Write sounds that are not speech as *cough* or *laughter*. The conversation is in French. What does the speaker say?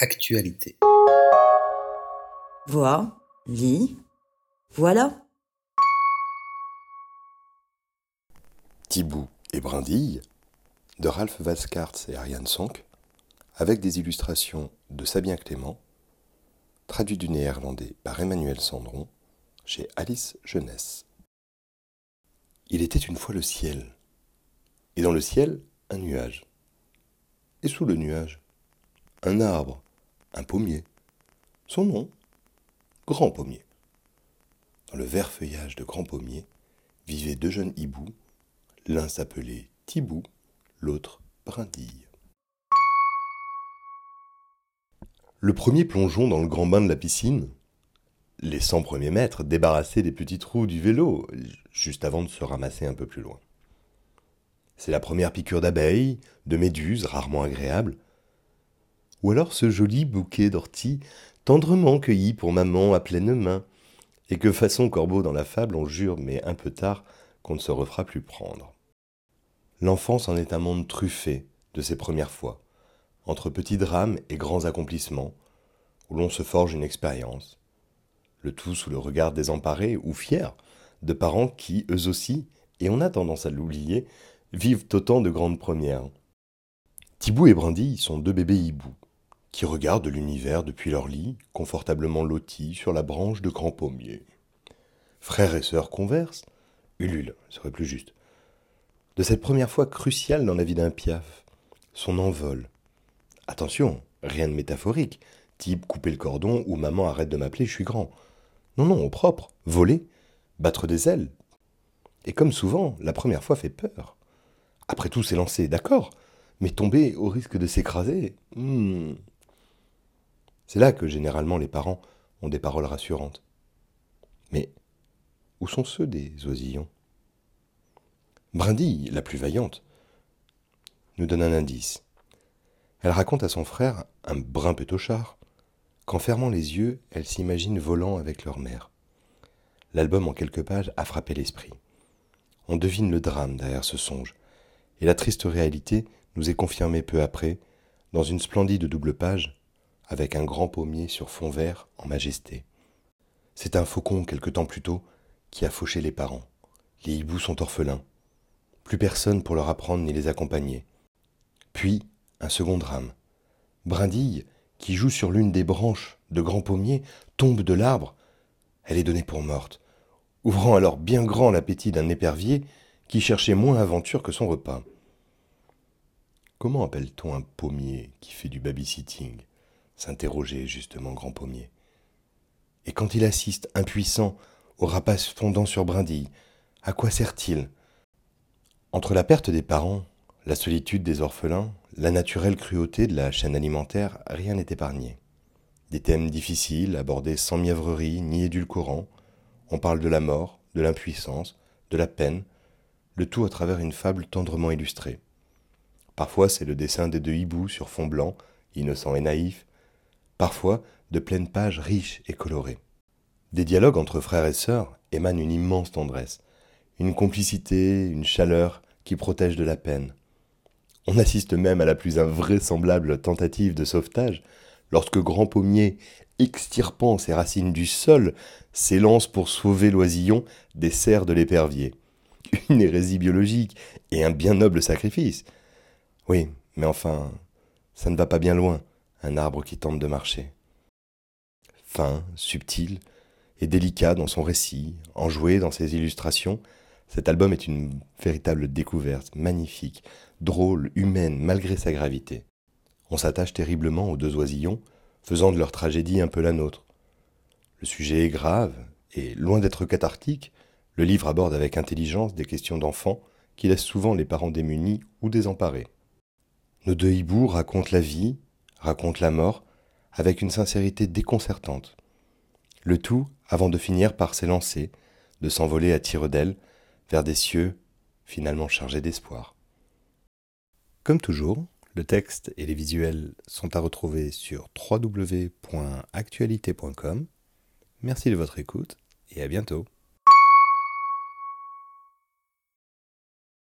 Actualité. Vois, lis, voilà. Thibou et Brindille de Ralph Vaskarts et Ariane Sonk, avec des illustrations de Sabien Clément, traduit du néerlandais par Emmanuel Sandron chez Alice Jeunesse. Il était une fois le ciel, et dans le ciel, un nuage. Et sous le nuage, un arbre, un pommier. Son nom, Grand Pommier. Dans le vert feuillage de Grand Pommier vivaient deux jeunes hiboux, l'un s'appelait Thibou, l'autre Brindille. Le premier plongeon dans le grand bain de la piscine, les cent premiers mètres débarrassés des petits trous du vélo, juste avant de se ramasser un peu plus loin. C'est la première piqûre d'abeilles, de méduses rarement agréables. Ou alors ce joli bouquet d'orties tendrement cueilli pour maman à pleine main, et que façon corbeau dans la fable on jure, mais un peu tard, qu'on ne se refera plus prendre. L'enfance en est un monde truffé de ses premières fois, entre petits drames et grands accomplissements, où l'on se forge une expérience, le tout sous le regard désemparé ou fier de parents qui, eux aussi, et on a tendance à l'oublier, vivent autant de grandes premières. Thibou et Brindille sont deux bébés hiboux, qui regardent l'univers depuis leur lit, confortablement lotis sur la branche de grands pommiers. Frères et sœurs conversent, ulule serait plus juste, de cette première fois cruciale dans la vie d'un piaf, son envol. Attention, rien de métaphorique, type couper le cordon ou maman arrête de m'appeler, je suis grand. Non, non, au propre, voler, battre des ailes. Et comme souvent, la première fois fait peur. Après tout, c'est lancé, d'accord, mais tomber au risque de s'écraser. hmm. C'est là que généralement les parents ont des paroles rassurantes. Mais où sont ceux des oisillons? Brindille, la plus vaillante, nous donne un indice. Elle raconte à son frère, un brin pétochard, qu'en fermant les yeux, elle s'imagine volant avec leur mère. L'album en quelques pages a frappé l'esprit. On devine le drame derrière ce songe, et la triste réalité nous est confirmée peu après dans une splendide double page avec un grand pommier sur fond vert en majesté. C'est un faucon quelque temps plus tôt qui a fauché les parents. Les hiboux sont orphelins. Plus personne pour leur apprendre ni les accompagner. Puis, un second drame. Brindille, qui joue sur l'une des branches de grands pommiers, tombe de l'arbre. Elle est donnée pour morte, ouvrant alors bien grand l'appétit d'un épervier qui cherchait moins aventure que son repas. Comment appelle-t-on un pommier qui fait du babysitting? S'interrogeait justement Grand Pommier. Et quand il assiste, impuissant, au rapace fondant sur Brindille, à quoi sert-il? Entre la perte des parents, la solitude des orphelins, la naturelle cruauté de la chaîne alimentaire, rien n'est épargné. Des thèmes difficiles, abordés sans mièvrerie ni édulcorant, on parle de la mort, de l'impuissance, de la peine, le tout à travers une fable tendrement illustrée. Parfois c'est le dessin des deux hiboux sur fond blanc, innocent et naïf, parfois de pleines pages riches et colorées. Des dialogues entre frères et sœurs émanent une immense tendresse, une complicité, une chaleur qui protège de la peine. On assiste même à la plus invraisemblable tentative de sauvetage lorsque Grand Pommier, extirpant ses racines du sol, s'élance pour sauver l'oisillon des serres de l'épervier. *laughs* Une hérésie biologique et un bien noble sacrifice. Oui, mais enfin, ça ne va pas bien loin un arbre qui tente de marcher. Fin, subtil et délicat dans son récit, enjoué dans ses illustrations, cet album est une véritable découverte, magnifique, drôle, humaine, malgré sa gravité. On s'attache terriblement aux deux oisillons, faisant de leur tragédie un peu la nôtre. Le sujet est grave, et loin d'être cathartique, le livre aborde avec intelligence des questions d'enfants qui laissent souvent les parents démunis ou désemparés. Nos deux hiboux racontent la vie, raconte la mort avec une sincérité déconcertante. Le tout avant de finir par s'élancer, de s'envoler à tire d'aile vers des cieux finalement chargés d'espoir. Comme toujours, le texte et les visuels sont à retrouver sur www.actualité.com. Merci de votre écoute et à bientôt.